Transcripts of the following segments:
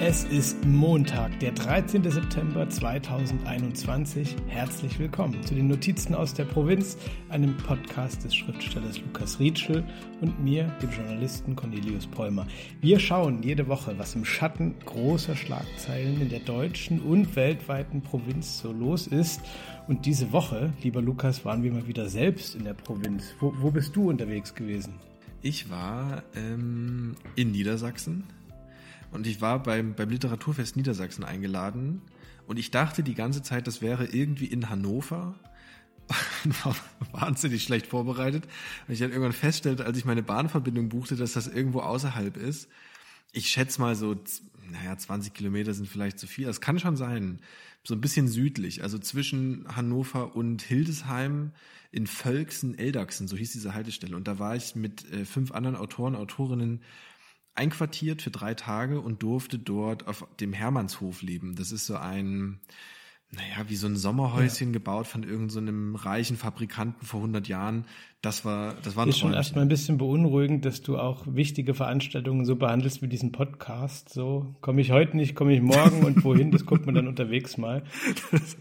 Es ist Montag, der 13. September 2021. Herzlich willkommen zu den Notizen aus der Provinz, einem Podcast des Schriftstellers Lukas Rietschel und mir, dem Journalisten Cornelius Polmer. Wir schauen jede Woche, was im Schatten großer Schlagzeilen in der deutschen und weltweiten Provinz so los ist. Und diese Woche, lieber Lukas, waren wir mal wieder selbst in der Provinz. Wo, wo bist du unterwegs gewesen? Ich war ähm, in Niedersachsen und ich war beim, beim Literaturfest Niedersachsen eingeladen und ich dachte die ganze Zeit, das wäre irgendwie in Hannover. war wahnsinnig schlecht vorbereitet. Und ich dann irgendwann feststellte, als ich meine Bahnverbindung buchte, dass das irgendwo außerhalb ist. Ich schätze mal so, naja, 20 Kilometer sind vielleicht zu viel. Das kann schon sein. So ein bisschen südlich, also zwischen Hannover und Hildesheim in Völksen, Eldachsen, so hieß diese Haltestelle. Und da war ich mit äh, fünf anderen Autoren, Autorinnen einquartiert für drei Tage und durfte dort auf dem Hermannshof leben. Das ist so ein, naja, wie so ein Sommerhäuschen ja. gebaut von irgendeinem so reichen Fabrikanten vor 100 Jahren. Das war, das war ein Ist schon erstmal ein bisschen beunruhigend, dass du auch wichtige Veranstaltungen so behandelst wie diesen Podcast. So, komme ich heute nicht, komme ich morgen und wohin, das guckt man dann unterwegs mal. Das,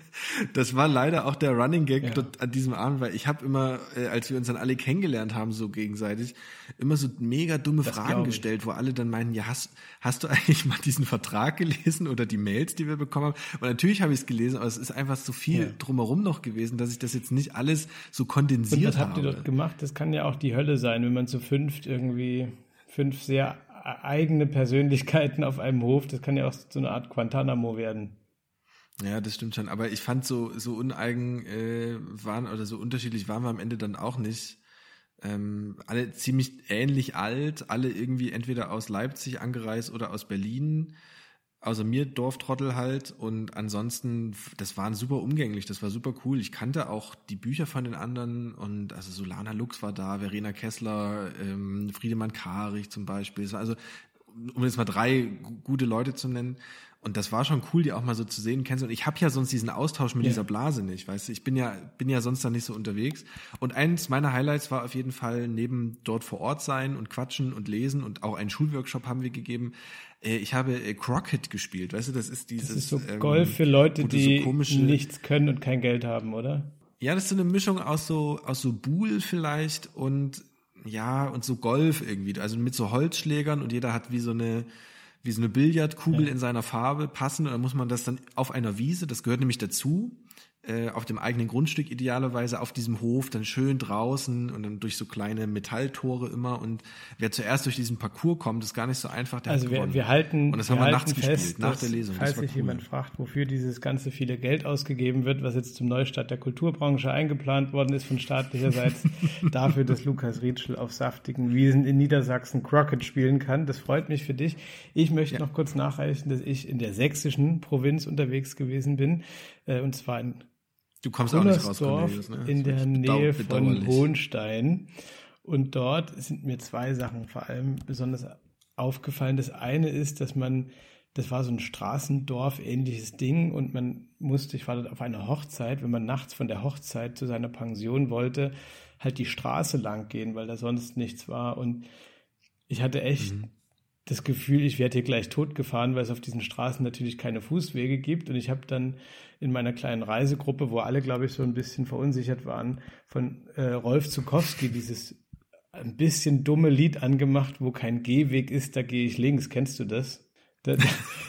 das war leider auch der Running Gag ja. dort an diesem Abend, weil ich habe immer, äh, als wir uns dann alle kennengelernt haben, so gegenseitig, immer so mega dumme das Fragen gestellt, wo alle dann meinen, ja, hast, hast du eigentlich mal diesen Vertrag gelesen oder die Mails, die wir bekommen haben? Und natürlich habe ich es gelesen, aber es ist einfach so viel ja. drumherum noch gewesen, dass ich das jetzt nicht alles so kondensiert und gemacht? Das kann ja auch die Hölle sein, wenn man zu fünft irgendwie fünf sehr eigene Persönlichkeiten auf einem Hof, das kann ja auch so eine Art Guantanamo werden. Ja, das stimmt schon. Aber ich fand so so uneigen äh, waren oder so unterschiedlich waren wir am Ende dann auch nicht. Ähm, alle ziemlich ähnlich alt, alle irgendwie entweder aus Leipzig angereist oder aus Berlin außer mir Dorftrottel halt und ansonsten, das waren super umgänglich, das war super cool. Ich kannte auch die Bücher von den anderen und also Solana Lux war da, Verena Kessler, ähm, Friedemann Karich zum Beispiel. Also um jetzt mal drei gute Leute zu nennen. Und das war schon cool, die auch mal so zu sehen, kennst du. Und ich habe ja sonst diesen Austausch mit ja. dieser Blase nicht, weißt du. Ich bin ja bin ja sonst da nicht so unterwegs. Und eins meiner Highlights war auf jeden Fall neben dort vor Ort sein und quatschen und lesen und auch einen Schulworkshop haben wir gegeben. Äh, ich habe äh, Crockett gespielt, weißt du. Das ist dieses das ist so ähm, Golf für Leute, die so nichts können und kein Geld haben, oder? Ja, das ist so eine Mischung aus so aus so Buhl vielleicht und ja und so Golf irgendwie. Also mit so Holzschlägern und jeder hat wie so eine wie so eine Billardkugel ja. in seiner Farbe passen. Und dann muss man das dann auf einer Wiese, das gehört nämlich dazu, äh, auf dem eigenen Grundstück idealerweise auf diesem Hof, dann schön draußen und dann durch so kleine Metalltore immer. Und wer zuerst durch diesen Parcours kommt, ist gar nicht so einfach. Der also wir, wir halten, und das haben wir nachts fest, gespielt, nach der Lesung. Falls sich cool. jemand fragt, wofür dieses ganze viele Geld ausgegeben wird, was jetzt zum Neustart der Kulturbranche eingeplant worden ist von staatlicherseits, dafür, dass Lukas Rietschel auf saftigen Wiesen in Niedersachsen Crockett spielen kann. Das freut mich für dich. Ich möchte ja. noch kurz nachreichen, dass ich in der sächsischen Provinz unterwegs gewesen bin, äh, und zwar in Du kommst auch nicht raus, Cornelius, ne? in der Nähe von Hohenstein. Und dort sind mir zwei Sachen vor allem besonders aufgefallen. Das eine ist, dass man, das war so ein Straßendorf ähnliches Ding und man musste, ich war dort auf einer Hochzeit, wenn man nachts von der Hochzeit zu seiner Pension wollte, halt die Straße lang gehen, weil da sonst nichts war. Und ich hatte echt mhm das Gefühl, ich werde hier gleich totgefahren, weil es auf diesen Straßen natürlich keine Fußwege gibt. Und ich habe dann in meiner kleinen Reisegruppe, wo alle, glaube ich, so ein bisschen verunsichert waren, von äh, Rolf Zukowski dieses ein bisschen dumme Lied angemacht, wo kein Gehweg ist, da gehe ich links. Kennst du das? Da,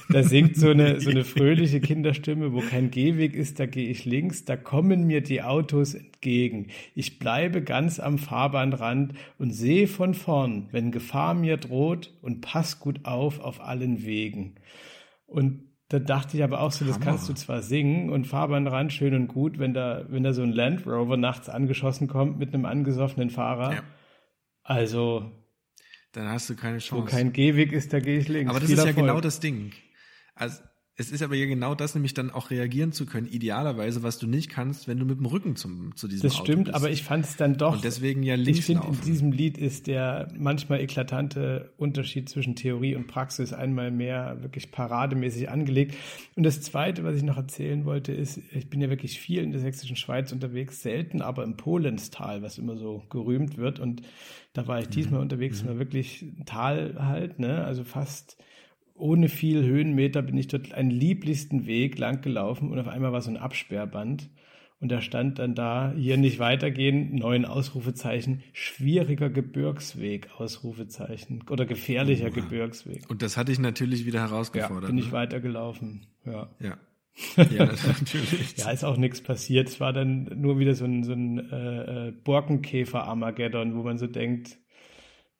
da singt so eine, so eine fröhliche Kinderstimme, wo kein Gehweg ist, da gehe ich links, da kommen mir die Autos entgegen. Ich bleibe ganz am Fahrbahnrand und sehe von vorn, wenn Gefahr mir droht und pass gut auf auf allen Wegen. Und da dachte ich aber auch so, das Hammer. kannst du zwar singen und Fahrbahnrand schön und gut, wenn da, wenn da so ein Land Rover nachts angeschossen kommt mit einem angesoffenen Fahrer. Ja. Also, dann hast du keine Chance. Wo kein Gehweg ist, da gehe ich links. Aber das Viel ist ja genau das Ding. Also es ist aber ja genau das, nämlich dann auch reagieren zu können, idealerweise, was du nicht kannst, wenn du mit dem Rücken zum, zu diesem Das Auto stimmt, bist. aber ich fand es dann doch. Und deswegen ja links Ich finde, in diesem Lied ist der manchmal eklatante Unterschied zwischen Theorie und Praxis einmal mehr wirklich parademäßig angelegt. Und das Zweite, was ich noch erzählen wollte, ist, ich bin ja wirklich viel in der sächsischen Schweiz unterwegs, selten aber im Polenstal, was immer so gerühmt wird. Und da war ich diesmal mhm. unterwegs, mhm. war wirklich Tal halt, ne, also fast ohne viel Höhenmeter bin ich dort einen lieblichsten Weg lang gelaufen und auf einmal war so ein Absperrband. Und da stand dann da, hier nicht weitergehen, neuen Ausrufezeichen, schwieriger Gebirgsweg, Ausrufezeichen, oder gefährlicher oh, Gebirgsweg. Und das hatte ich natürlich wieder herausgefordert. Ja, bin ich ne? weitergelaufen, ja. Ja. ja, natürlich. ja, ist auch nichts passiert. Es war dann nur wieder so ein, so ein äh, äh Borkenkäfer-Armageddon, wo man so denkt,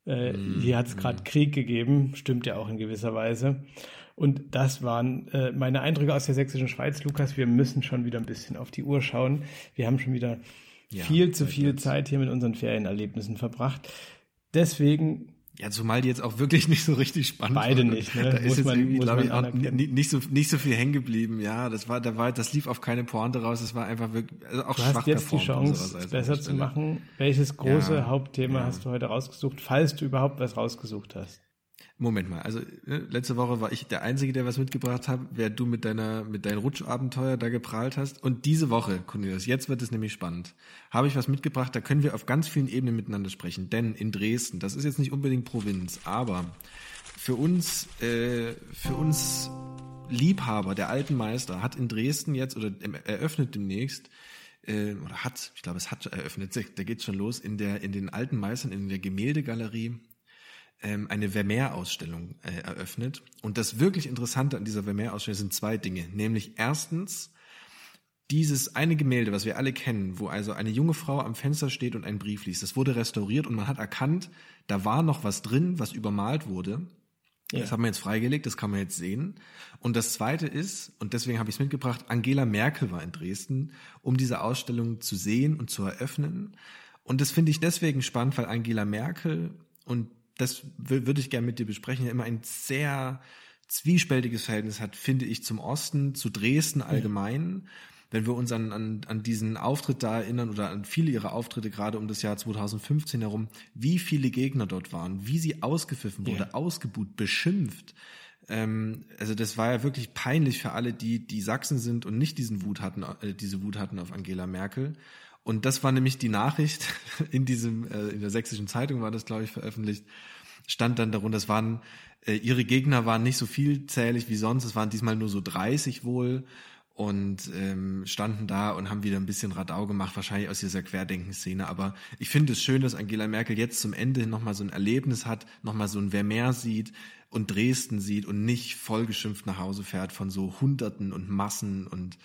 äh, mm, hier hat es gerade mm. Krieg gegeben, stimmt ja auch in gewisser Weise. Und das waren äh, meine Eindrücke aus der sächsischen Schweiz. Lukas, wir müssen schon wieder ein bisschen auf die Uhr schauen. Wir haben schon wieder ja, viel zu viel Zeit hier mit unseren Ferienerlebnissen verbracht. Deswegen ja, zumal die jetzt auch wirklich nicht so richtig spannend Beide waren. nicht, ne? Da muss ist jetzt man, irgendwie, glaube ich, auch nicht so, nicht so viel hängen geblieben. Ja, das war, da war, das lief auf keine Pointe raus. Das war einfach wirklich, also auch du schwach hast jetzt die Chance, besser zu machen. Welches große ja, Hauptthema ja. hast du heute rausgesucht, falls du überhaupt was rausgesucht hast? Moment mal, also ne, letzte Woche war ich der Einzige, der was mitgebracht hat, wer du mit deiner mit deinem Rutschabenteuer da geprahlt hast. Und diese Woche, Cornelius, jetzt wird es nämlich spannend, habe ich was mitgebracht, da können wir auf ganz vielen Ebenen miteinander sprechen. Denn in Dresden, das ist jetzt nicht unbedingt Provinz, aber für uns, äh, für uns Liebhaber der alten Meister hat in Dresden jetzt oder eröffnet demnächst äh, oder hat, ich glaube, es hat eröffnet, da geht's schon los in der in den alten Meistern in der Gemäldegalerie ähm, eine Vermeer-Ausstellung äh, eröffnet. Und das wirklich Interessante an dieser Vermeer-Ausstellung sind zwei Dinge. Nämlich erstens dieses eine Gemälde, was wir alle kennen, wo also eine junge Frau am Fenster steht und einen Brief liest. Das wurde restauriert und man hat erkannt, da war noch was drin, was übermalt wurde. Ja. Das haben wir jetzt freigelegt, das kann man jetzt sehen. Und das Zweite ist, und deswegen habe ich es mitgebracht, Angela Merkel war in Dresden, um diese Ausstellung zu sehen und zu eröffnen. Und das finde ich deswegen spannend, weil Angela Merkel und das würde ich gerne mit dir besprechen, ja immer ein sehr zwiespältiges Verhältnis hat, finde ich, zum Osten, zu Dresden allgemein. Ja. Wenn wir uns an, an, an diesen Auftritt da erinnern oder an viele ihrer Auftritte gerade um das Jahr 2015 herum, wie viele Gegner dort waren, wie sie ausgepfiffen wurde, ja. ausgebuht, beschimpft. Ähm, also das war ja wirklich peinlich für alle, die die Sachsen sind und nicht diesen Wut hatten, äh, diese Wut hatten auf Angela Merkel. Und das war nämlich die Nachricht in diesem, äh, in der sächsischen Zeitung war das, glaube ich, veröffentlicht, stand dann darunter, das waren, äh, ihre Gegner waren nicht so vielzählig wie sonst, es waren diesmal nur so 30 wohl und ähm, standen da und haben wieder ein bisschen Radau gemacht, wahrscheinlich aus dieser Querdenkenszene. Aber ich finde es schön, dass Angela Merkel jetzt zum Ende nochmal so ein Erlebnis hat, nochmal so ein Vermeer sieht und Dresden sieht und nicht vollgeschimpft nach Hause fährt von so Hunderten und Massen und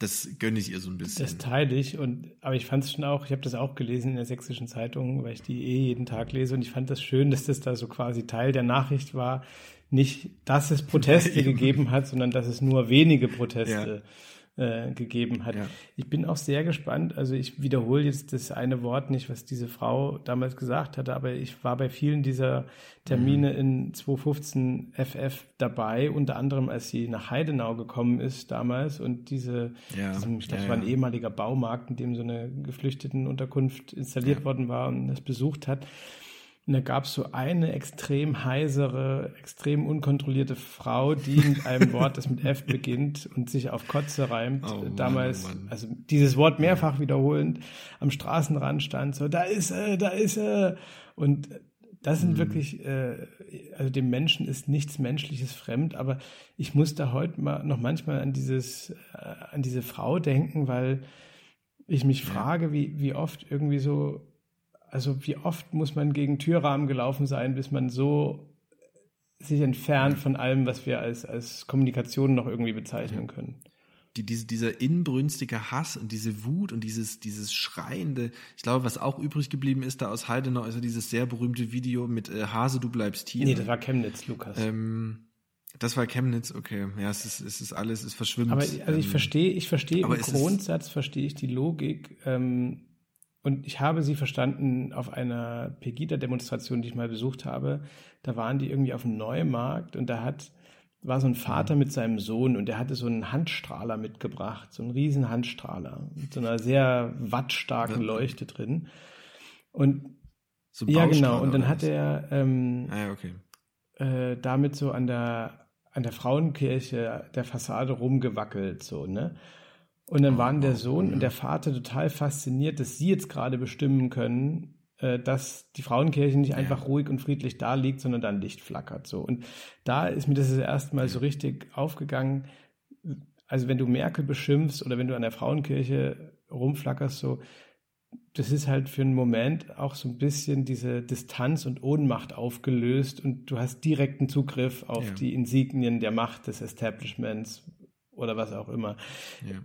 das gönne ich ihr so ein bisschen. Das teile ich und aber ich fand es schon auch, ich habe das auch gelesen in der sächsischen Zeitung, weil ich die eh jeden Tag lese und ich fand das schön, dass das da so quasi Teil der Nachricht war. Nicht, dass es Proteste gegeben hat, sondern dass es nur wenige Proteste ja äh, gegeben hat. Ja. Ich bin auch sehr gespannt. Also ich wiederhole jetzt das eine Wort nicht, was diese Frau damals gesagt hatte, aber ich war bei vielen dieser Termine mhm. in 2015 FF dabei, unter anderem als sie nach Heidenau gekommen ist damals und diese, ja. diesem, ich glaube, ja, es war ein ehemaliger Baumarkt, in dem so eine Geflüchtetenunterkunft installiert worden war und das besucht hat. Und da gab es so eine extrem heisere, extrem unkontrollierte Frau, die mit einem Wort, das mit F beginnt und sich auf Kotze reimt, oh, damals, Mann, also dieses Wort mehrfach wiederholend, am Straßenrand stand, so, da ist er, da ist er. Und das sind mhm. wirklich, äh, also dem Menschen ist nichts Menschliches fremd, aber ich muss da heute mal noch manchmal an dieses, äh, an diese Frau denken, weil ich mich frage, wie, wie oft irgendwie so also wie oft muss man gegen Türrahmen gelaufen sein, bis man so sich entfernt von allem, was wir als, als Kommunikation noch irgendwie bezeichnen können. Die, diese, dieser inbrünstige Hass und diese Wut und dieses, dieses Schreiende, ich glaube, was auch übrig geblieben ist da aus Heidenau, ist ja dieses sehr berühmte Video mit äh, Hase, du bleibst hier. Nee, das war Chemnitz, Lukas. Ähm, das war Chemnitz, okay. Ja, es ist, es ist alles, es verschwimmt. Aber also ich ähm, verstehe, ich verstehe im Grundsatz verstehe ich die Logik, ähm, und ich habe sie verstanden auf einer Pegida-Demonstration, die ich mal besucht habe. Da waren die irgendwie auf dem Neumarkt und da hat, war so ein Vater mit seinem Sohn und der hatte so einen Handstrahler mitgebracht, so einen riesen Handstrahler mit so einer sehr wattstarken Leuchte drin. Und so ja, genau. Und dann hat er ähm, ah, okay. äh, damit so an der an der Frauenkirche der Fassade rumgewackelt, so ne. Und dann waren der Sohn und der Vater total fasziniert, dass sie jetzt gerade bestimmen können, äh, dass die Frauenkirche nicht einfach ruhig und friedlich da liegt, sondern dann Licht flackert. So. Und da ist mir das das erste Mal so richtig aufgegangen. Also wenn du Merkel beschimpfst oder wenn du an der Frauenkirche rumflackerst, so, das ist halt für einen Moment auch so ein bisschen diese Distanz und Ohnmacht aufgelöst und du hast direkten Zugriff auf ja. die Insignien der Macht des Establishments oder was auch immer. Ja.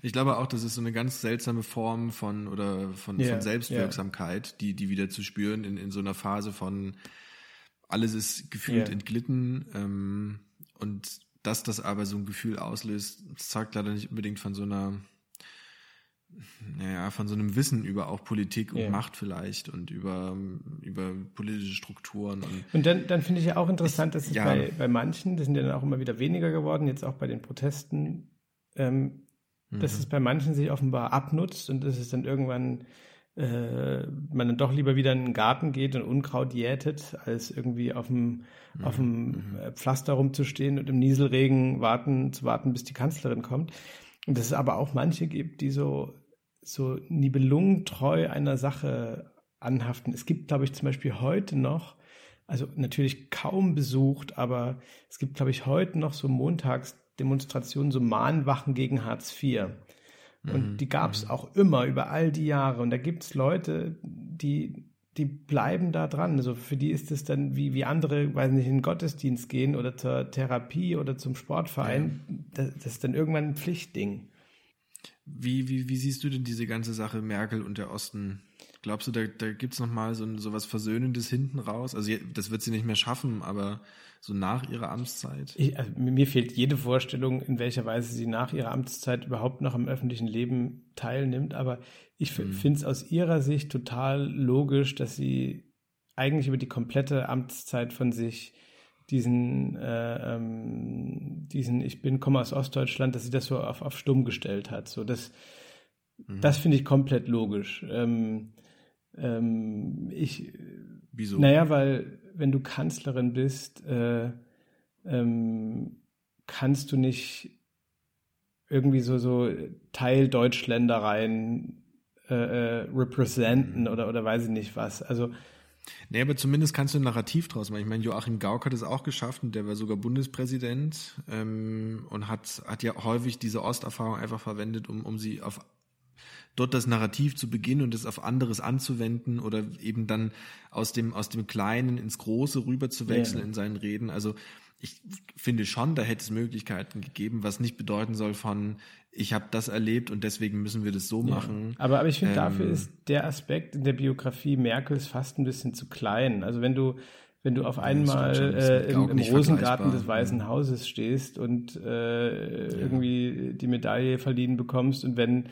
Ich glaube auch, das ist so eine ganz seltsame Form von oder von, yeah, von Selbstwirksamkeit, yeah. die, die wieder zu spüren in, in so einer Phase von alles ist gefühlt yeah. entglitten ähm, und dass das aber so ein Gefühl auslöst, sagt leider nicht unbedingt von so einer naja, von so einem Wissen über auch Politik und. Macht vielleicht und über, über politische Strukturen. Und, und dann, dann finde ich ja auch interessant, dass es ja. bei, bei manchen, das sind ja dann auch immer wieder weniger geworden, jetzt auch bei den Protesten, ähm, mhm. dass es bei manchen sich offenbar abnutzt und dass es dann irgendwann äh, man dann doch lieber wieder in den Garten geht und Unkraut jätet, als irgendwie auf dem, mhm. auf dem mhm. Pflaster rumzustehen und im Nieselregen warten, zu warten, bis die Kanzlerin kommt. Und dass es aber auch manche gibt, die so so nibelungentreu einer Sache anhaften. Es gibt, glaube ich, zum Beispiel heute noch, also natürlich kaum besucht, aber es gibt, glaube ich, heute noch so Montagsdemonstrationen, so Mahnwachen gegen Hartz IV. Und mhm. die gab es mhm. auch immer über all die Jahre. Und da gibt es Leute, die, die bleiben da dran. Also für die ist es dann wie, wie andere, weiß nicht, in den Gottesdienst gehen oder zur Therapie oder zum Sportverein. Ja. Das, das ist dann irgendwann ein Pflichtding. Wie, wie, wie siehst du denn diese ganze Sache Merkel und der Osten? Glaubst du, da, da gibt es nochmal so, so was Versöhnendes hinten raus? Also das wird sie nicht mehr schaffen, aber so nach ihrer Amtszeit? Ich, also mir fehlt jede Vorstellung, in welcher Weise sie nach ihrer Amtszeit überhaupt noch am öffentlichen Leben teilnimmt. Aber ich mhm. finde es aus ihrer Sicht total logisch, dass sie eigentlich über die komplette Amtszeit von sich diesen, äh, ähm, diesen Ich bin, komme aus Ostdeutschland, dass sie das so auf, auf stumm gestellt hat. So, das, mhm. das finde ich komplett logisch. Ähm, ähm, ich, Wieso? Naja, weil wenn du Kanzlerin bist, äh, ähm, kannst du nicht irgendwie so, so Teil Deutschländereien äh, äh, representen mhm. oder, oder weiß ich nicht was. Also Nee, aber zumindest kannst du ein Narrativ draus machen. Ich meine, Joachim Gauck hat es auch geschafft und der war sogar Bundespräsident ähm, und hat, hat ja häufig diese Osterfahrung einfach verwendet, um, um sie auf dort das Narrativ zu beginnen und es auf anderes anzuwenden oder eben dann aus dem, aus dem Kleinen ins Große rüber zu wechseln ja. in seinen Reden. Also ich finde schon, da hätte es Möglichkeiten gegeben, was nicht bedeuten soll von, ich habe das erlebt und deswegen müssen wir das so ja. machen. Aber, aber ich finde, ähm, dafür ist der Aspekt in der Biografie Merkels fast ein bisschen zu klein. Also wenn du, wenn du auf einmal äh, im, im Rosengarten des Weißen Hauses stehst und äh, ja. irgendwie die Medaille verliehen bekommst und wenn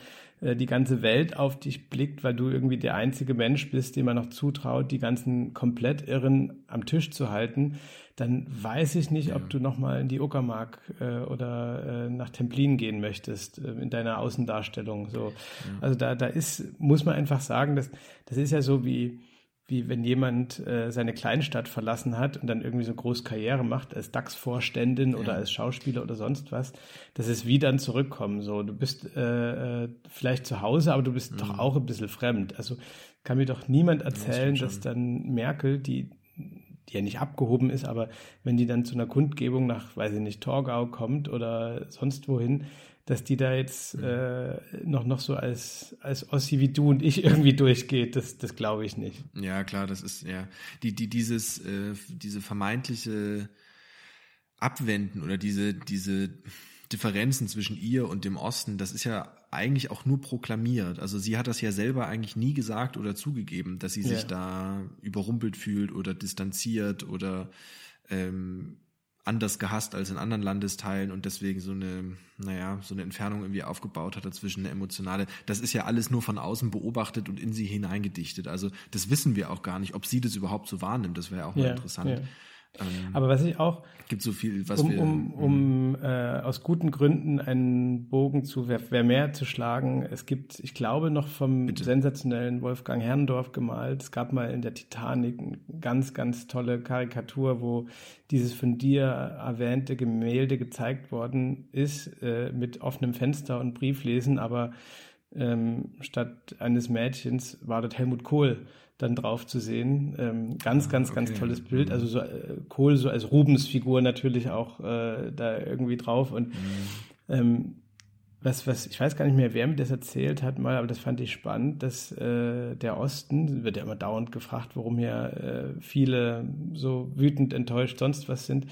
die ganze Welt auf dich blickt, weil du irgendwie der einzige Mensch bist, dem man noch zutraut, die ganzen komplett Irren am Tisch zu halten, dann weiß ich nicht, ja. ob du nochmal in die Uckermark äh, oder äh, nach Templin gehen möchtest äh, in deiner Außendarstellung. So. Ja. Also da, da ist, muss man einfach sagen, dass, das ist ja so wie, wie wenn jemand äh, seine Kleinstadt verlassen hat und dann irgendwie so eine große Karriere macht als DAX-Vorständin ja. oder als Schauspieler oder sonst was, das ist wie dann zurückkommen. So, du bist äh, äh vielleicht zu Hause, aber du bist mhm. doch auch ein bisschen fremd. Also kann mir doch niemand erzählen, ja, das dass dann Merkel, die die ja nicht abgehoben ist, aber wenn die dann zu einer Kundgebung nach, weiß ich nicht, Torgau kommt oder sonst wohin, dass die da jetzt mhm. äh, noch, noch so als, als Ossi wie du und ich irgendwie durchgeht, das, das glaube ich nicht. Ja, klar, das ist, ja, die, die, dieses, äh, diese vermeintliche Abwenden oder diese, diese Differenzen zwischen ihr und dem Osten, das ist ja eigentlich auch nur proklamiert. Also sie hat das ja selber eigentlich nie gesagt oder zugegeben, dass sie ja. sich da überrumpelt fühlt oder distanziert oder ähm, anders gehasst als in anderen Landesteilen und deswegen so eine, naja, so eine Entfernung irgendwie aufgebaut hat dazwischen, eine emotionale. Das ist ja alles nur von außen beobachtet und in sie hineingedichtet. Also das wissen wir auch gar nicht, ob sie das überhaupt so wahrnimmt. Das wäre auch mal ja, interessant. Ja. Ähm, Aber was ich auch gibt so viel, was um, wir um, um äh, aus guten Gründen einen Bogen zu wer, wer mehr zu schlagen. Es gibt, ich glaube, noch vom Bitte. sensationellen Wolfgang Herrndorf gemalt. Es gab mal in der Titanic eine ganz, ganz tolle Karikatur, wo dieses von dir erwähnte Gemälde gezeigt worden ist äh, mit offenem Fenster und Brieflesen, aber ähm, statt eines Mädchens war dort Helmut Kohl dann drauf zu sehen. Ähm, ganz, ah, ganz, okay. ganz tolles Bild. Mhm. Also so äh, Kohl so als Rubens-Figur natürlich auch äh, da irgendwie drauf. Und mhm. ähm, was, was, ich weiß gar nicht mehr, wer mir das erzählt hat mal, aber das fand ich spannend, dass äh, der Osten, wird ja immer dauernd gefragt, warum hier äh, viele so wütend, enttäuscht, sonst was sind,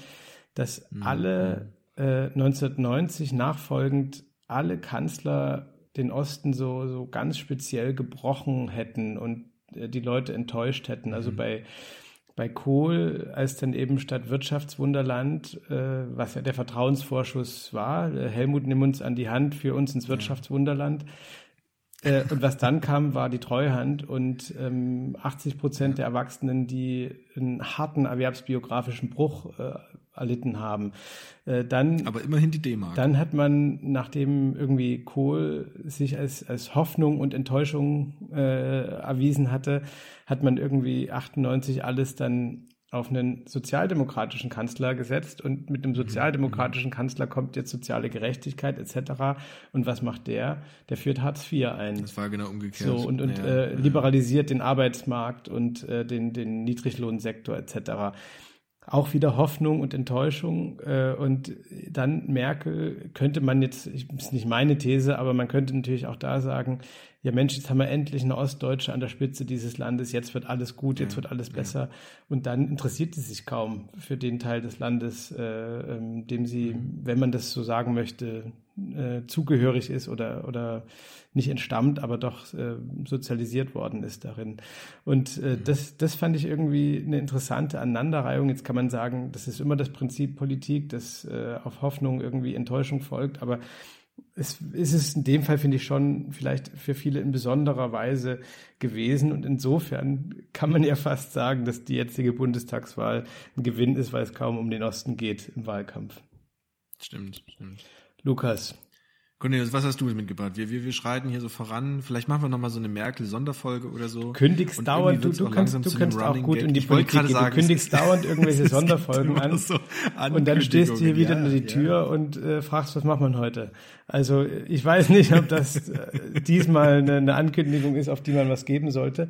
dass mhm. alle äh, 1990 nachfolgend alle Kanzler den Osten so, so ganz speziell gebrochen hätten und die Leute enttäuscht hätten. Also mhm. bei, bei Kohl, als dann eben statt Wirtschaftswunderland, äh, was ja der Vertrauensvorschuss war, äh, Helmut nimm uns an die Hand für uns ins Wirtschaftswunderland. Äh, und was dann kam, war die Treuhand und ähm, 80 Prozent der Erwachsenen, die einen harten erwerbsbiografischen Bruch äh, erlitten haben. Äh, dann, Aber immerhin die D-Mark. Dann hat man, nachdem irgendwie Kohl sich als, als Hoffnung und Enttäuschung äh, erwiesen hatte, hat man irgendwie 98 alles dann auf einen sozialdemokratischen Kanzler gesetzt und mit einem mhm. sozialdemokratischen Kanzler kommt jetzt soziale Gerechtigkeit etc. Und was macht der? Der führt Hartz IV ein. Das war genau umgekehrt. So und, und ja, äh, liberalisiert ja. den Arbeitsmarkt und äh, den, den Niedriglohnsektor etc auch wieder Hoffnung und Enttäuschung. Äh, und dann Merkel könnte man jetzt, ist nicht meine These, aber man könnte natürlich auch da sagen, ja Mensch, jetzt haben wir endlich eine Ostdeutsche an der Spitze dieses Landes, jetzt wird alles gut, jetzt wird alles besser. Ja. Und dann interessiert sie sich kaum für den Teil des Landes, äh, ähm, dem sie, mhm. wenn man das so sagen möchte, äh, zugehörig ist oder, oder nicht entstammt, aber doch äh, sozialisiert worden ist darin. Und äh, mhm. das, das fand ich irgendwie eine interessante Aneinanderreihung. Jetzt kann man sagen, das ist immer das Prinzip Politik, dass äh, auf Hoffnung irgendwie Enttäuschung folgt, aber es ist es in dem Fall, finde ich, schon vielleicht für viele in besonderer Weise gewesen. Und insofern kann man ja fast sagen, dass die jetzige Bundestagswahl ein Gewinn ist, weil es kaum um den Osten geht im Wahlkampf. Stimmt, stimmt. Lukas, Cornelius, was hast du mitgebracht? Wir, wir, wir schreiten hier so voran. Vielleicht machen wir nochmal so eine Merkel-Sonderfolge oder so. Kündigst dauernd, du, du kannst, du kannst auch gut Gag. in die Politik gehen. Du kündigst dauernd irgendwelche Sonderfolgen an. So und dann stehst du hier wieder ja, in die Tür ja. und äh, fragst, was macht man heute? Also ich weiß nicht, ob das äh, diesmal eine, eine Ankündigung ist, auf die man was geben sollte.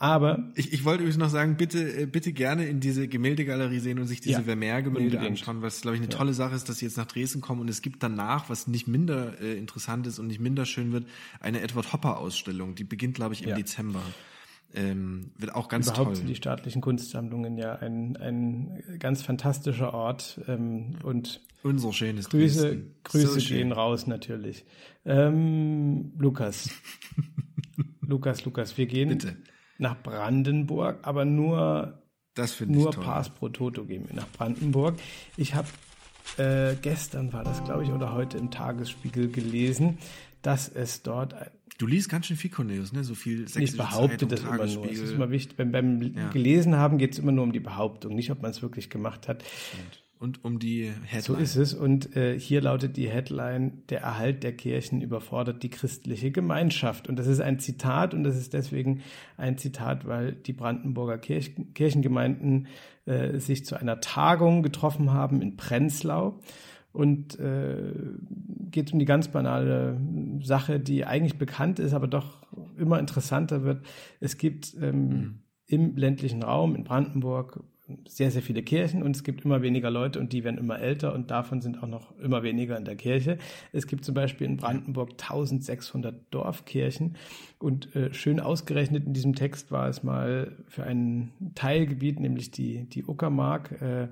Aber ich, ich wollte übrigens noch sagen, bitte, äh, bitte gerne in diese Gemäldegalerie sehen und sich diese ja, Vermeer-Gemälde anschauen, was glaube ich eine ja. tolle Sache ist, dass sie jetzt nach Dresden kommen und es gibt danach, was nicht minder äh, interessant ist und nicht minder schön wird, eine Edward Hopper-Ausstellung. Die beginnt, glaube ich, im ja. Dezember. Ähm, wird auch ganz Überhaupt toll. sind die staatlichen Kunstsammlungen ja ein, ein ganz fantastischer Ort ähm, und unser schönes Grüße, Dresden. Grüße so gehen raus natürlich. Ähm, Lukas, Lukas, Lukas, wir gehen. Bitte nach Brandenburg, aber nur, das nur Pass pro Toto gehen wir nach Brandenburg. Ich habe äh, gestern war das, glaube ich, oder heute im Tagesspiegel gelesen, dass es dort. Du liest ganz schön viel, Cornelius, ne? So viel Ich behaupte Zeitung, das immer nur. Es ist immer wichtig. Beim, beim ja. Gelesen haben geht es immer nur um die Behauptung, nicht ob man es wirklich gemacht hat. Stimmt und um die Headline. So ist es. Und äh, hier lautet die Headline, der Erhalt der Kirchen überfordert die christliche Gemeinschaft. Und das ist ein Zitat und das ist deswegen ein Zitat, weil die Brandenburger Kirch Kirchengemeinden äh, sich zu einer Tagung getroffen haben in Prenzlau. Und äh, geht um die ganz banale Sache, die eigentlich bekannt ist, aber doch immer interessanter wird. Es gibt ähm, mhm. im ländlichen Raum in Brandenburg sehr, sehr viele Kirchen und es gibt immer weniger Leute und die werden immer älter und davon sind auch noch immer weniger in der Kirche. Es gibt zum Beispiel in Brandenburg 1600 Dorfkirchen und äh, schön ausgerechnet in diesem Text war es mal für ein Teilgebiet, nämlich die, die Uckermark. Äh,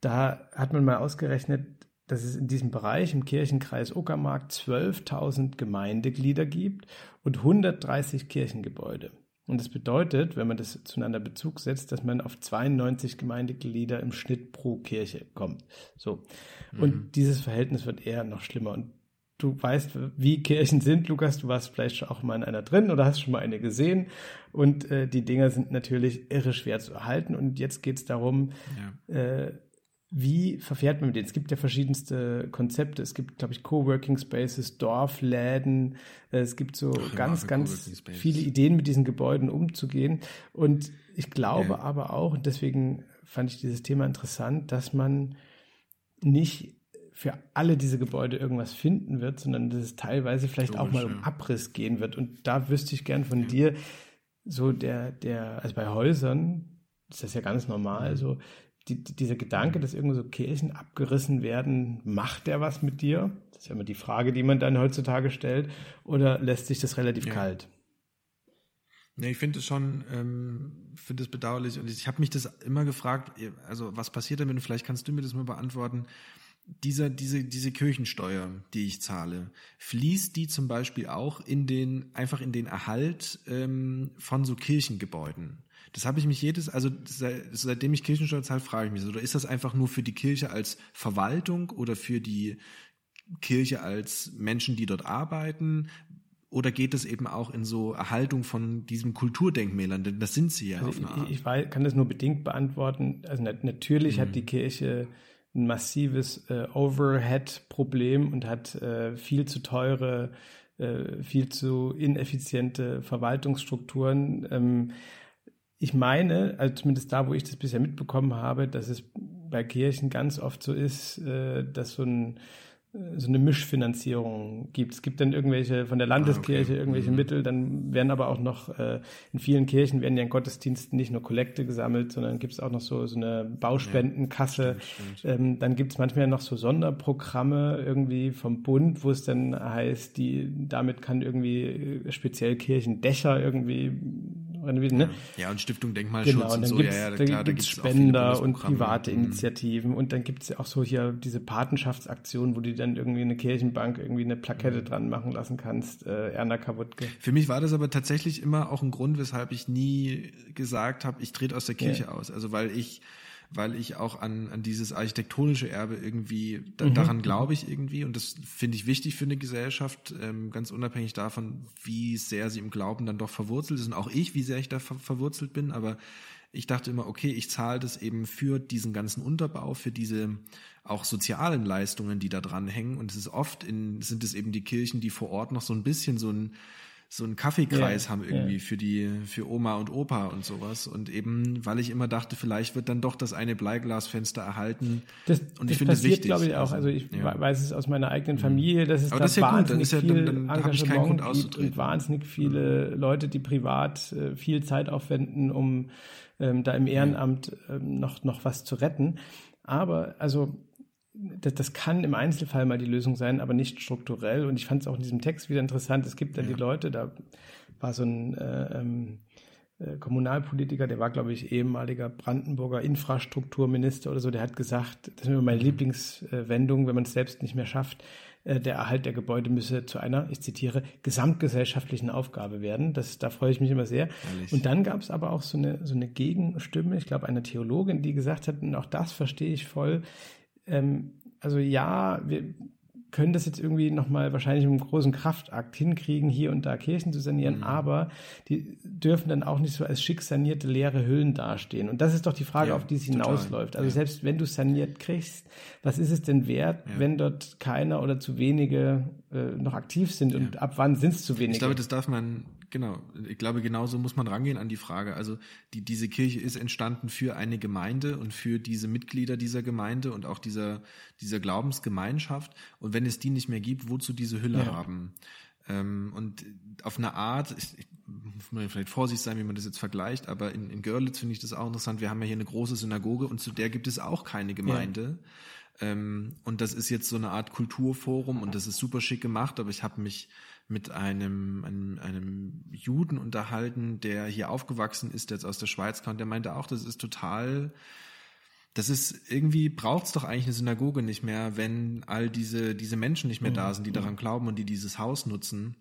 da hat man mal ausgerechnet, dass es in diesem Bereich im Kirchenkreis Uckermark 12.000 Gemeindeglieder gibt und 130 Kirchengebäude. Und das bedeutet, wenn man das zueinander Bezug setzt, dass man auf 92 Gemeindeglieder im Schnitt pro Kirche kommt. So. Und mhm. dieses Verhältnis wird eher noch schlimmer. Und du weißt, wie Kirchen sind, Lukas. Du warst vielleicht auch mal in einer drin oder hast schon mal eine gesehen. Und äh, die Dinger sind natürlich irre schwer zu erhalten. Und jetzt geht es darum, ja. äh, wie verfährt man mit denen? Es gibt ja verschiedenste Konzepte. Es gibt, glaube ich, Coworking Spaces, Dorfläden. Es gibt so Ach, ganz, ganz viele Ideen, mit diesen Gebäuden umzugehen. Und ich glaube ja. aber auch, und deswegen fand ich dieses Thema interessant, dass man nicht für alle diese Gebäude irgendwas finden wird, sondern dass es teilweise vielleicht Logisch, auch mal um Abriss gehen wird. Und da wüsste ich gern von ja. dir, so der, der, also bei Häusern ist das ja ganz normal, so die, dieser Gedanke, dass irgendwo so Kirchen abgerissen werden, macht der was mit dir? Das ist ja immer die Frage, die man dann heutzutage stellt. Oder lässt sich das relativ ja. kalt? Nee, ich finde es schon, ähm, finde es bedauerlich und ich habe mich das immer gefragt, also was passiert damit vielleicht kannst du mir das mal beantworten. Dieser, diese, diese Kirchensteuer, die ich zahle, fließt die zum Beispiel auch in den, einfach in den Erhalt ähm, von so Kirchengebäuden? Das habe ich mich jedes, also seit, seitdem ich Kirchensteuer zahle, frage ich mich so, oder ist das einfach nur für die Kirche als Verwaltung oder für die Kirche als Menschen, die dort arbeiten? Oder geht es eben auch in so Erhaltung von diesen Kulturdenkmälern? Denn das sind sie ja also auf eine Art. Ich, ich kann das nur bedingt beantworten. Also natürlich mhm. hat die Kirche ein massives äh, Overhead-Problem und hat äh, viel zu teure, äh, viel zu ineffiziente Verwaltungsstrukturen. Ähm, ich meine, also zumindest da, wo ich das bisher mitbekommen habe, dass es bei Kirchen ganz oft so ist, äh, dass so, ein, so eine Mischfinanzierung gibt. Es gibt dann irgendwelche von der Landeskirche ah, okay. irgendwelche mhm. Mittel, dann werden aber auch noch äh, in vielen Kirchen werden ja in Gottesdiensten nicht nur Kollekte gesammelt, sondern gibt es auch noch so, so eine Bauspendenkasse. Ja, stimmt, stimmt. Ähm, dann gibt es manchmal noch so Sonderprogramme irgendwie vom Bund, wo es dann heißt, die damit kann irgendwie speziell Kirchendächer irgendwie renovieren. Ne? Ja, und Stiftung Denkmalschutz genau, und, und so. Gibt's, ja, ja, klar, da gibt es Spender und private mhm. Initiativen. Und dann gibt es ja auch so hier diese Patenschaftsaktionen, wo du dann irgendwie eine Kirchenbank irgendwie eine Plakette mhm. dran machen lassen kannst, äh, Erna Kawutke. Für mich war das aber tatsächlich immer auch ein Grund, weshalb ich nie gesagt habe, ich trete aus der Kirche ja. aus. Also weil ich weil ich auch an, an dieses architektonische Erbe irgendwie, da, mhm. daran glaube ich irgendwie. Und das finde ich wichtig für eine Gesellschaft, ähm, ganz unabhängig davon, wie sehr sie im Glauben dann doch verwurzelt ist und auch ich, wie sehr ich da ver verwurzelt bin, aber ich dachte immer, okay, ich zahle das eben für diesen ganzen Unterbau, für diese auch sozialen Leistungen, die da dran hängen. Und es ist oft in, sind es eben die Kirchen, die vor Ort noch so ein bisschen so ein so einen Kaffeekreis ja, haben irgendwie ja. für die, für Oma und Opa und sowas. Und eben, weil ich immer dachte, vielleicht wird dann doch das eine Bleiglasfenster erhalten. Das, und ich finde es wichtig. glaube ich auch. Also ich ja. weiß es aus meiner eigenen Familie, dass es Aber da das ist ja wahnsinnig gut. Dann ist ja, dann, dann Engagement gibt und wahnsinnig viele Leute, die privat äh, viel Zeit aufwenden, um ähm, da im Ehrenamt ähm, noch, noch was zu retten. Aber also das, das kann im Einzelfall mal die Lösung sein, aber nicht strukturell. Und ich fand es auch in diesem Text wieder interessant. Es gibt dann ja. die Leute, da war so ein äh, ähm, äh, Kommunalpolitiker, der war, glaube ich, ehemaliger Brandenburger Infrastrukturminister oder so, der hat gesagt, das ist immer meine Lieblingswendung, wenn man es selbst nicht mehr schafft, äh, der Erhalt der Gebäude müsse zu einer, ich zitiere, gesamtgesellschaftlichen Aufgabe werden. Das, da freue ich mich immer sehr. Ehrlich. Und dann gab es aber auch so eine, so eine Gegenstimme, ich glaube, eine Theologin, die gesagt hat, und auch das verstehe ich voll, ähm, also ja, wir können das jetzt irgendwie nochmal wahrscheinlich mit einem großen Kraftakt hinkriegen, hier und da Kirchen zu sanieren, mhm. aber die dürfen dann auch nicht so als schick sanierte leere Hüllen dastehen. Und das ist doch die Frage, ja, auf die es hinausläuft. Also ja. selbst wenn du saniert kriegst, was ist es denn wert, ja. wenn dort keiner oder zu wenige äh, noch aktiv sind und ab wann sind es zu wenige? Ich glaube, das darf man Genau, ich glaube, genauso muss man rangehen an die Frage. Also die, diese Kirche ist entstanden für eine Gemeinde und für diese Mitglieder dieser Gemeinde und auch dieser, dieser Glaubensgemeinschaft. Und wenn es die nicht mehr gibt, wozu diese Hülle ja. haben? Ähm, und auf eine Art, ich, ich muss man vielleicht vorsichtig sein, wie man das jetzt vergleicht, aber in, in Görlitz finde ich das auch interessant. Wir haben ja hier eine große Synagoge und zu der gibt es auch keine Gemeinde. Ja. Ähm, und das ist jetzt so eine Art Kulturforum und das ist super schick gemacht, aber ich habe mich mit einem, einem, einem Juden unterhalten, der hier aufgewachsen ist, der jetzt aus der Schweiz kam, der meinte auch, das ist total, das ist irgendwie braucht es doch eigentlich eine Synagoge nicht mehr, wenn all diese, diese Menschen nicht mehr da sind, die daran glauben und die dieses Haus nutzen.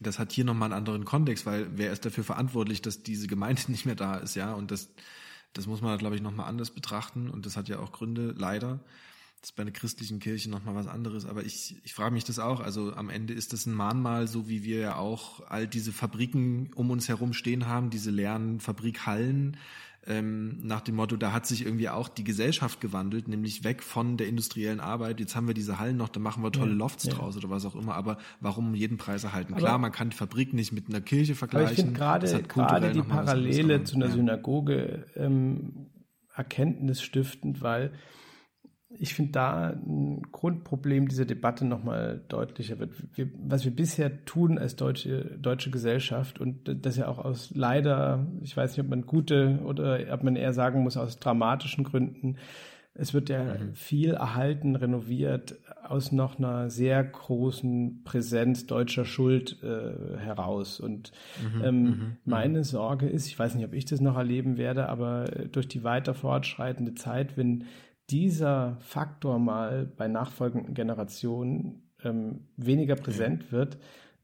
Das hat hier nochmal einen anderen Kontext, weil wer ist dafür verantwortlich, dass diese Gemeinde nicht mehr da ist, ja? Und das, das muss man, glaube ich, nochmal anders betrachten. Und das hat ja auch Gründe, leider. Das ist bei einer christlichen Kirche nochmal was anderes. Aber ich, ich frage mich das auch. Also am Ende ist das ein Mahnmal, so wie wir ja auch all diese Fabriken um uns herum stehen haben, diese leeren Fabrikhallen, ähm, nach dem Motto, da hat sich irgendwie auch die Gesellschaft gewandelt, nämlich weg von der industriellen Arbeit. Jetzt haben wir diese Hallen noch, da machen wir tolle ja, Lofts ja. draus oder was auch immer. Aber warum um jeden Preis erhalten? Aber Klar, man kann die Fabrik nicht mit einer Kirche vergleichen. Aber ich finde gerade, gerade die Parallele zu einer ja. Synagoge ähm, erkenntnisstiftend, weil ich finde da ein Grundproblem dieser Debatte nochmal deutlicher wird. Wir, was wir bisher tun als deutsche, deutsche Gesellschaft und das ja auch aus leider, ich weiß nicht, ob man gute oder ob man eher sagen muss, aus dramatischen Gründen, es wird ja mhm. viel erhalten, renoviert aus noch einer sehr großen Präsenz deutscher Schuld äh, heraus. Und mhm, ähm, mhm, meine mhm. Sorge ist, ich weiß nicht, ob ich das noch erleben werde, aber durch die weiter fortschreitende Zeit, wenn dieser Faktor mal bei nachfolgenden Generationen ähm, weniger präsent ja. wird,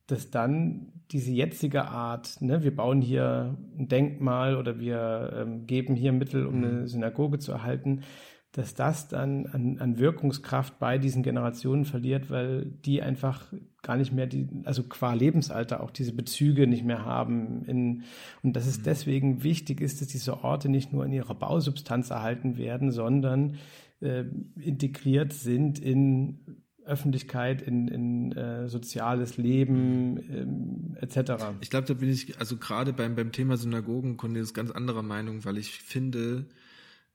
dass dann diese jetzige Art, ne, wir bauen hier ein Denkmal oder wir ähm, geben hier Mittel, um eine mhm. Synagoge zu erhalten, dass das dann an, an Wirkungskraft bei diesen Generationen verliert, weil die einfach gar nicht mehr die, also qua Lebensalter auch diese Bezüge nicht mehr haben. In, und dass es mhm. deswegen wichtig ist, dass diese Orte nicht nur in ihrer Bausubstanz erhalten werden, sondern äh, integriert sind in Öffentlichkeit, in, in äh, soziales Leben ähm, etc. Ich glaube, da bin ich, also gerade beim, beim Thema Synagogen, ist ganz anderer Meinung, weil ich finde,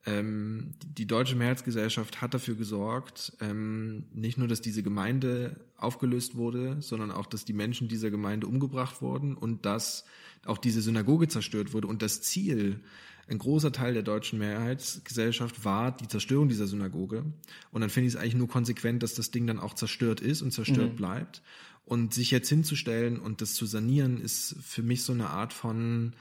ähm, die Deutsche Mehrheitsgesellschaft hat dafür gesorgt, ähm, nicht nur, dass diese Gemeinde aufgelöst wurde, sondern auch, dass die Menschen dieser Gemeinde umgebracht wurden und dass auch diese Synagoge zerstört wurde. Und das Ziel, ein großer Teil der deutschen Mehrheitsgesellschaft war die Zerstörung dieser Synagoge. Und dann finde ich es eigentlich nur konsequent, dass das Ding dann auch zerstört ist und zerstört mhm. bleibt. Und sich jetzt hinzustellen und das zu sanieren, ist für mich so eine Art von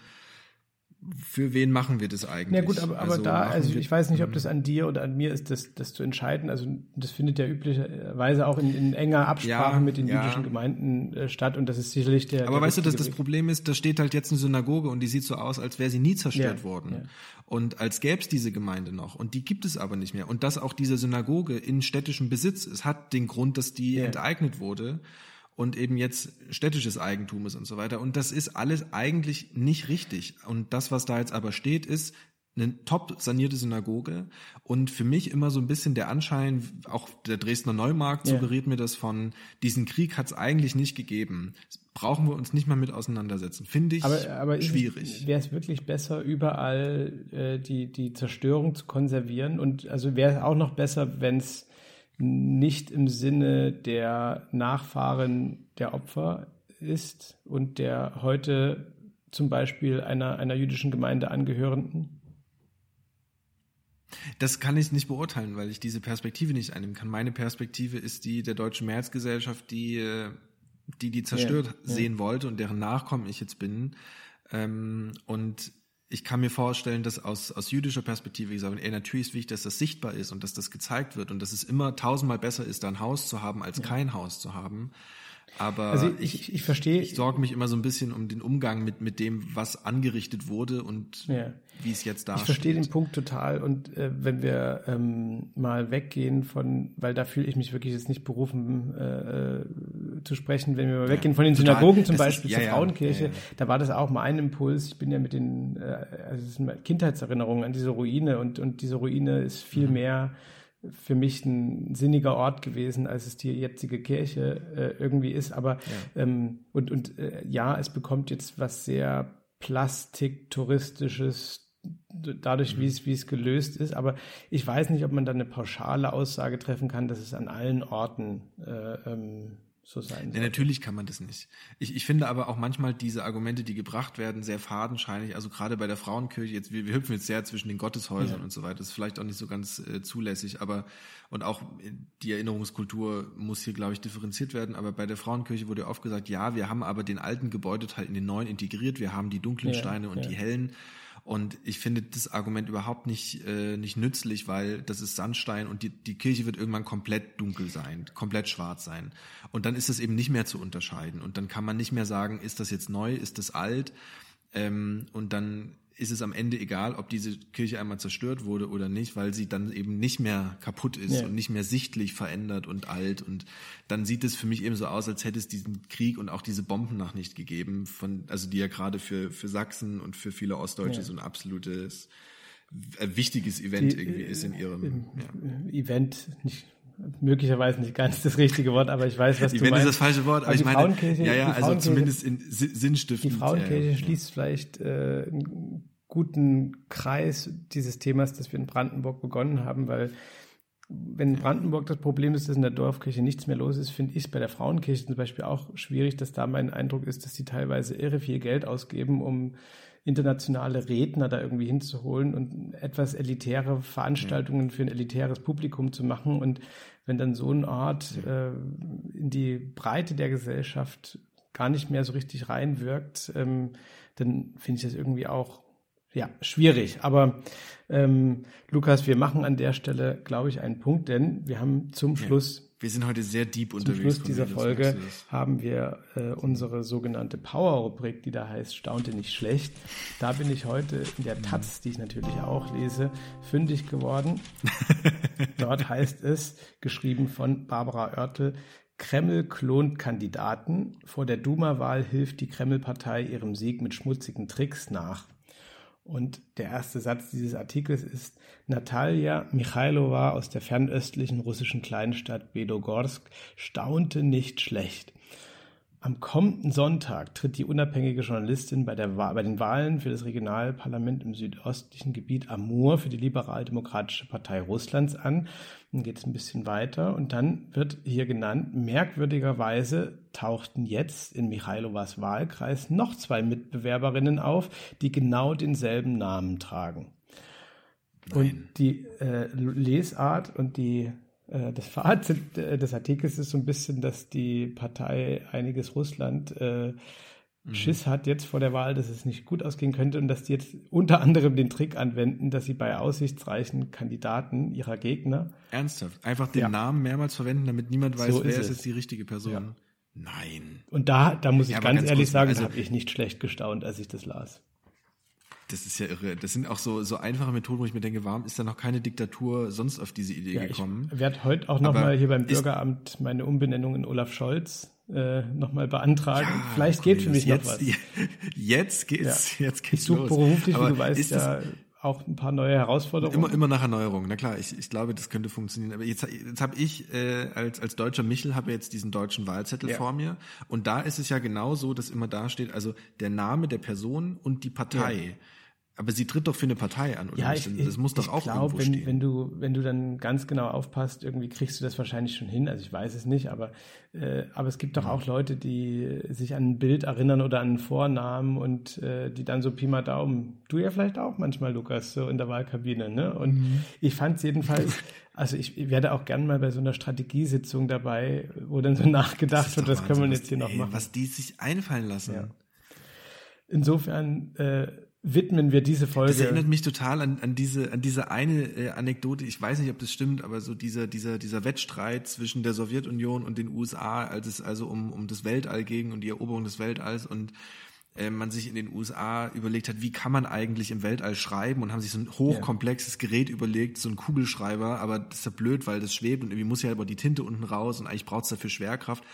für wen machen wir das eigentlich? Ja gut, aber, aber also da, also ich weiß nicht, ob das an dir oder an mir ist, das, das zu entscheiden. Also das findet ja üblicherweise auch in, in enger Absprache ja, mit den ja. jüdischen Gemeinden äh, statt und das ist sicherlich der. Aber der weißt du, dass das Problem ist, da steht halt jetzt eine Synagoge und die sieht so aus, als wäre sie nie zerstört ja, worden. Und als gäbe es diese Gemeinde noch. Und die gibt es aber nicht mehr. Und dass auch diese Synagoge in städtischem Besitz ist, hat den Grund, dass die enteignet wurde und eben jetzt städtisches Eigentum ist und so weiter. Und das ist alles eigentlich nicht richtig. Und das, was da jetzt aber steht, ist eine top sanierte Synagoge und für mich immer so ein bisschen der Anschein, auch der Dresdner Neumarkt suggeriert mir das von, diesen Krieg hat es eigentlich nicht gegeben. Brauchen wir uns nicht mal mit auseinandersetzen. Finde ich aber, aber schwierig. Wäre es wirklich besser, überall äh, die, die Zerstörung zu konservieren? Und also wäre es auch noch besser, wenn es nicht im Sinne der Nachfahren der Opfer ist und der heute zum Beispiel einer, einer jüdischen Gemeinde angehörenden? Das kann ich nicht beurteilen, weil ich diese Perspektive nicht einnehmen kann. Meine Perspektive ist die der deutschen Mehrheitsgesellschaft, die äh, die, die zerstört ja, ja. sehen wollte und deren Nachkommen ich jetzt bin. Ähm, und ich kann mir vorstellen, dass aus, aus jüdischer Perspektive gesagt, ey, natürlich ist wichtig, dass das sichtbar ist und dass das gezeigt wird und dass es immer tausendmal besser ist, da ein Haus zu haben, als ja. kein Haus zu haben. Aber also ich, ich, ich verstehe. Ich sorge mich immer so ein bisschen um den Umgang mit, mit dem, was angerichtet wurde und ja. wie es jetzt da Ich verstehe den Punkt total. Und äh, wenn wir ähm, mal weggehen von, weil da fühle ich mich wirklich jetzt nicht berufen äh, äh zu sprechen, wenn wir mal weggehen von den total. Synagogen zum das Beispiel ist, ja, zur Frauenkirche, da war das auch mein Impuls. Ich bin ja mit den äh, also Kindheitserinnerungen an diese Ruine und, und diese Ruine ist viel mhm. mehr für mich ein sinniger Ort gewesen, als es die jetzige Kirche äh, irgendwie ist. Aber ja. ähm, und, und äh, ja, es bekommt jetzt was sehr plastiktouristisches dadurch, mhm. wie es wie es gelöst ist. Aber ich weiß nicht, ob man da eine pauschale Aussage treffen kann, dass es an allen Orten äh, ähm, so sein soll. Ja, natürlich kann man das nicht. Ich, ich finde aber auch manchmal diese Argumente, die gebracht werden, sehr fadenscheinig. Also gerade bei der Frauenkirche, jetzt wir, wir hüpfen jetzt sehr zwischen den Gotteshäusern ja. und so weiter. Das ist vielleicht auch nicht so ganz äh, zulässig, aber und auch die Erinnerungskultur muss hier, glaube ich, differenziert werden. Aber bei der Frauenkirche wurde oft gesagt, ja, wir haben aber den alten Gebäudeteil in den neuen integriert. Wir haben die dunklen ja, Steine und die hellen. Und ich finde das Argument überhaupt nicht, äh, nicht nützlich, weil das ist Sandstein und die, die Kirche wird irgendwann komplett dunkel sein, komplett schwarz sein. Und dann ist es eben nicht mehr zu unterscheiden. Und dann kann man nicht mehr sagen, ist das jetzt neu, ist das alt? Ähm, und dann ist es am Ende egal, ob diese Kirche einmal zerstört wurde oder nicht, weil sie dann eben nicht mehr kaputt ist ja. und nicht mehr sichtlich verändert und alt. Und dann sieht es für mich eben so aus, als hätte es diesen Krieg und auch diese Bombennacht nicht gegeben, von, also die ja gerade für, für Sachsen und für viele Ostdeutsche ja. so ein absolutes äh, wichtiges Event die, irgendwie ist in ihrem ja. Event, nicht möglicherweise nicht ganz das richtige Wort, aber ich weiß, was Event du meinst. ist das falsche Wort, aber also ich meine, ja, ja, also zumindest in sinnstiftend. Die Frauenkirche ja, schließt vielleicht äh, einen guten Kreis dieses Themas, das wir in Brandenburg begonnen haben, weil wenn Brandenburg das Problem ist, dass in der Dorfkirche nichts mehr los ist, finde ich es bei der Frauenkirche zum Beispiel auch schwierig, dass da mein Eindruck ist, dass die teilweise irre viel Geld ausgeben, um internationale Redner da irgendwie hinzuholen und etwas elitäre Veranstaltungen für ein elitäres Publikum zu machen. Und wenn dann so eine Art äh, in die Breite der Gesellschaft gar nicht mehr so richtig reinwirkt, ähm, dann finde ich das irgendwie auch ja, schwierig. Aber ähm, Lukas, wir machen an der Stelle, glaube ich, einen Punkt, denn wir haben zum Schluss. Wir sind heute sehr deep unterwegs. Zum Schluss dieser Folge haben wir äh, unsere sogenannte Power-Rubrik, die da heißt Staunte nicht schlecht. Da bin ich heute in der Taz, die ich natürlich auch lese, fündig geworden. Dort heißt es, geschrieben von Barbara Oertel, Kreml klont Kandidaten. Vor der Duma-Wahl hilft die Kreml-Partei ihrem Sieg mit schmutzigen Tricks nach. Und der erste Satz dieses Artikels ist, Natalia Michailova aus der fernöstlichen russischen Kleinstadt Bedogorsk staunte nicht schlecht. Am kommenden Sonntag tritt die unabhängige Journalistin bei, der, bei den Wahlen für das Regionalparlament im südöstlichen Gebiet Amur für die Liberal-Demokratische Partei Russlands an. Dann geht es ein bisschen weiter und dann wird hier genannt, merkwürdigerweise tauchten jetzt in Michailovas Wahlkreis noch zwei Mitbewerberinnen auf, die genau denselben Namen tragen. Nein. Und die äh, Lesart und die äh, das Fazit äh, des Artikels ist so ein bisschen, dass die Partei Einiges Russland äh, mhm. Schiss hat jetzt vor der Wahl, dass es nicht gut ausgehen könnte und dass die jetzt unter anderem den Trick anwenden, dass sie bei aussichtsreichen Kandidaten ihrer Gegner. Ernsthaft? Einfach den ja. Namen mehrmals verwenden, damit niemand weiß, so wer ist, ist jetzt die richtige Person. Ja. Nein. Und da, da muss ich ja, ganz, ganz, ehrlich kurz, sagen, also, habe ich nicht schlecht gestaunt, als ich das las. Das ist ja irre. Das sind auch so, so einfache Methoden, wo ich mir denke, warum ist da noch keine Diktatur sonst auf diese Idee ja, gekommen? Ich werde heute auch nochmal hier beim Bürgeramt meine Umbenennung in Olaf Scholz äh, nochmal beantragen. Ja, Vielleicht geht für mich jetzt, noch was. Jetzt geht's, ja. jetzt geht's ich los. beruflich, wie du weißt, ja auch ein paar neue Herausforderungen. Immer, immer nach Erneuerung. Na klar, ich, ich glaube, das könnte funktionieren. Aber jetzt, jetzt habe ich äh, als, als deutscher Michel habe jetzt diesen deutschen Wahlzettel ja. vor mir. Und da ist es ja genau so, dass immer da steht, also der Name der Person und die Partei. Ja. Aber sie tritt doch für eine Partei an, oder? Ja, ich, das muss doch auch glaub, wenn, stehen. Wenn du, wenn du dann ganz genau aufpasst, irgendwie kriegst du das wahrscheinlich schon hin. Also ich weiß es nicht, aber, äh, aber es gibt doch ja. auch Leute, die sich an ein Bild erinnern oder an einen Vornamen und äh, die dann so Pi mal Daumen. Du ja vielleicht auch manchmal, Lukas, so in der Wahlkabine, ne? Und mhm. ich fand es jedenfalls, also ich werde auch gern mal bei so einer Strategiesitzung dabei, wo dann so nachgedacht wird, das können wir jetzt hier noch machen. Was die sich einfallen lassen. Ja. Insofern, äh, widmen wir diese Folge. Das erinnert mich total an, an diese an diese eine äh, Anekdote. Ich weiß nicht, ob das stimmt, aber so dieser dieser dieser Wettstreit zwischen der Sowjetunion und den USA, als es also um um das Weltall ging und die Eroberung des Weltalls und äh, man sich in den USA überlegt hat, wie kann man eigentlich im Weltall schreiben und haben sich so ein hochkomplexes Gerät überlegt, so ein Kugelschreiber, aber das ist ja blöd, weil das schwebt und irgendwie muss ja aber die Tinte unten raus und eigentlich braucht es dafür Schwerkraft.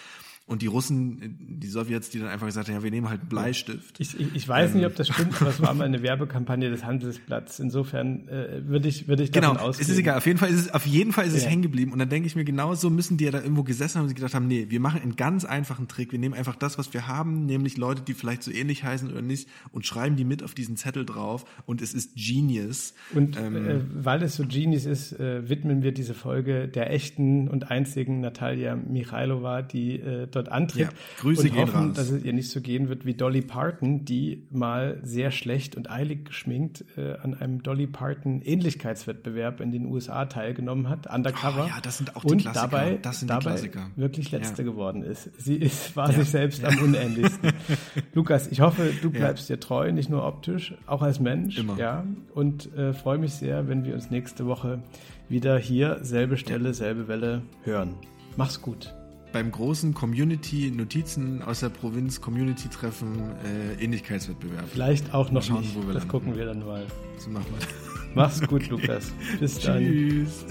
Und die Russen, die Sowjets, die dann einfach gesagt haben, ja, wir nehmen halt Bleistift. Ich, ich, ich weiß ähm. nicht, ob das stimmt, aber es war mal eine Werbekampagne des Handelsblatts. Insofern äh, würde ich, würde ich davon genau, ausgehen. es ist egal. Auf jeden Fall ist es, auf jeden Fall ist es hängen geblieben. Und dann denke ich mir, genau so müssen die ja da irgendwo gesessen haben und sich gedacht haben, nee, wir machen einen ganz einfachen Trick. Wir nehmen einfach das, was wir haben, nämlich Leute, die vielleicht so ähnlich heißen oder nicht, und schreiben die mit auf diesen Zettel drauf. Und es ist Genius. Und ähm, äh, weil es so Genius ist, äh, widmen wir diese Folge der echten und einzigen Natalia Michailova, die äh, dort antritt. Ja, Grüße und gehen hoffen, raus. dass es ihr nicht so gehen wird wie Dolly Parton, die mal sehr schlecht und eilig geschminkt äh, an einem Dolly Parton Ähnlichkeitswettbewerb in den USA teilgenommen hat, undercover. Oh, ja, das sind auch die und Klassiker. Dabei, das sind dabei wirklich letzte ja. geworden ist. Sie ist, war ja. sich selbst am unähnlichsten. Lukas, ich hoffe, du bleibst dir treu, nicht nur optisch, auch als Mensch. Immer. Ja, und äh, freue mich sehr, wenn wir uns nächste Woche wieder hier, selbe Stelle, selbe Welle hören. Mach's gut beim großen Community-Notizen aus der Provinz Community-Treffen äh, Ähnlichkeitswettbewerb. Vielleicht auch noch schauen, nicht. das landen. gucken wir dann mal. So machen wir Mach's gut, Lukas. Bis dann. Tschüss.